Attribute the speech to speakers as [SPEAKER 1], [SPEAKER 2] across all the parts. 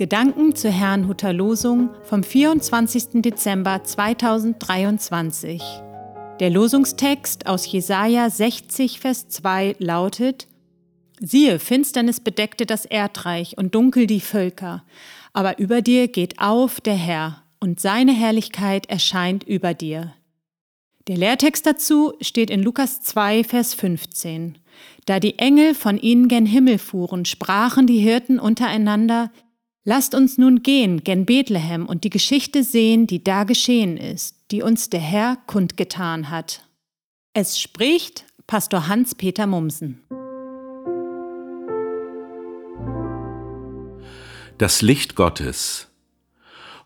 [SPEAKER 1] Gedanken zur Herrnhuter Losung vom 24. Dezember 2023. Der Losungstext aus Jesaja 60, Vers 2 lautet: Siehe, Finsternis bedeckte das Erdreich und dunkel die Völker, aber über dir geht auf der Herr, und seine Herrlichkeit erscheint über dir. Der Lehrtext dazu steht in Lukas 2, Vers 15. Da die Engel von ihnen gen Himmel fuhren, sprachen die Hirten untereinander, Lasst uns nun gehen gen Bethlehem und die Geschichte sehen, die da geschehen ist, die uns der Herr kundgetan hat. Es spricht Pastor Hans-Peter Mumsen.
[SPEAKER 2] Das Licht Gottes.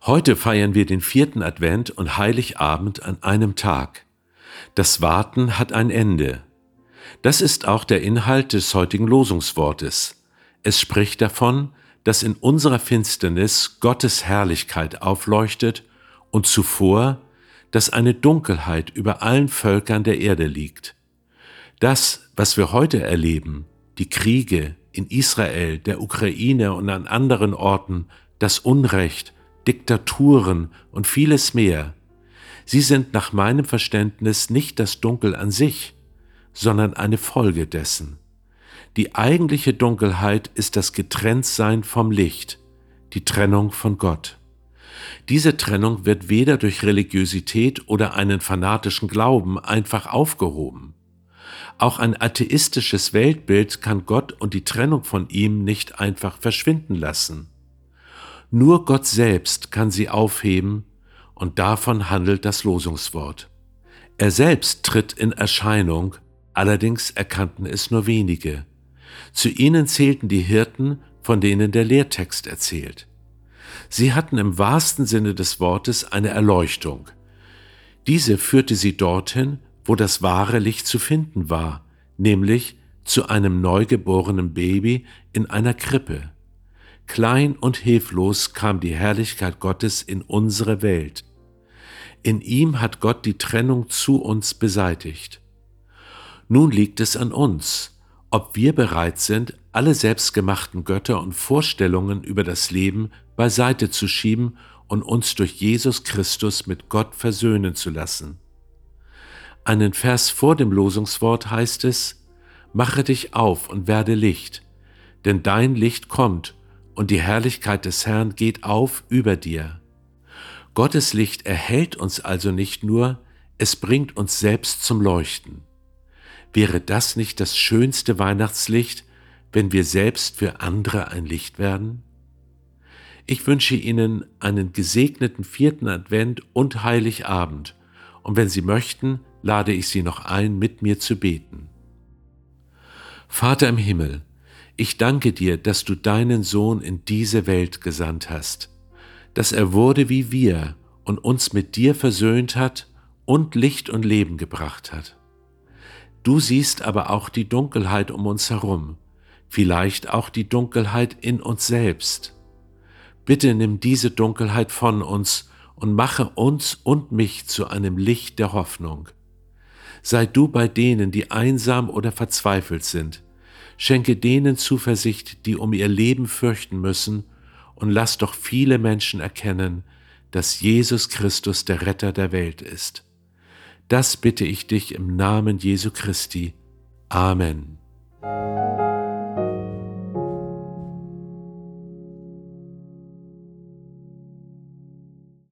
[SPEAKER 2] Heute feiern wir den vierten Advent und Heiligabend an einem Tag. Das Warten hat ein Ende. Das ist auch der Inhalt des heutigen Losungswortes. Es spricht davon, dass in unserer Finsternis Gottes Herrlichkeit aufleuchtet und zuvor, dass eine Dunkelheit über allen Völkern der Erde liegt. Das, was wir heute erleben, die Kriege in Israel, der Ukraine und an anderen Orten, das Unrecht, Diktaturen und vieles mehr, sie sind nach meinem Verständnis nicht das Dunkel an sich, sondern eine Folge dessen. Die eigentliche Dunkelheit ist das Getrenntsein vom Licht, die Trennung von Gott. Diese Trennung wird weder durch Religiosität oder einen fanatischen Glauben einfach aufgehoben. Auch ein atheistisches Weltbild kann Gott und die Trennung von ihm nicht einfach verschwinden lassen. Nur Gott selbst kann sie aufheben, und davon handelt das Losungswort. Er selbst tritt in Erscheinung, allerdings erkannten es nur wenige. Zu ihnen zählten die Hirten, von denen der Lehrtext erzählt. Sie hatten im wahrsten Sinne des Wortes eine Erleuchtung. Diese führte sie dorthin, wo das wahre Licht zu finden war, nämlich zu einem neugeborenen Baby in einer Krippe. Klein und hilflos kam die Herrlichkeit Gottes in unsere Welt. In ihm hat Gott die Trennung zu uns beseitigt. Nun liegt es an uns, ob wir bereit sind, alle selbstgemachten Götter und Vorstellungen über das Leben beiseite zu schieben und uns durch Jesus Christus mit Gott versöhnen zu lassen. Einen Vers vor dem Losungswort heißt es, Mache dich auf und werde Licht, denn dein Licht kommt und die Herrlichkeit des Herrn geht auf über dir. Gottes Licht erhält uns also nicht nur, es bringt uns selbst zum Leuchten. Wäre das nicht das schönste Weihnachtslicht, wenn wir selbst für andere ein Licht werden? Ich wünsche Ihnen einen gesegneten vierten Advent und Heiligabend, und wenn Sie möchten, lade ich Sie noch ein, mit mir zu beten. Vater im Himmel, ich danke dir, dass du deinen Sohn in diese Welt gesandt hast, dass er wurde wie wir und uns mit dir versöhnt hat und Licht und Leben gebracht hat. Du siehst aber auch die Dunkelheit um uns herum, vielleicht auch die Dunkelheit in uns selbst. Bitte nimm diese Dunkelheit von uns und mache uns und mich zu einem Licht der Hoffnung. Sei du bei denen, die einsam oder verzweifelt sind. Schenke denen Zuversicht, die um ihr Leben fürchten müssen, und lass doch viele Menschen erkennen, dass Jesus Christus der Retter der Welt ist. Das bitte ich dich im Namen Jesu Christi. Amen.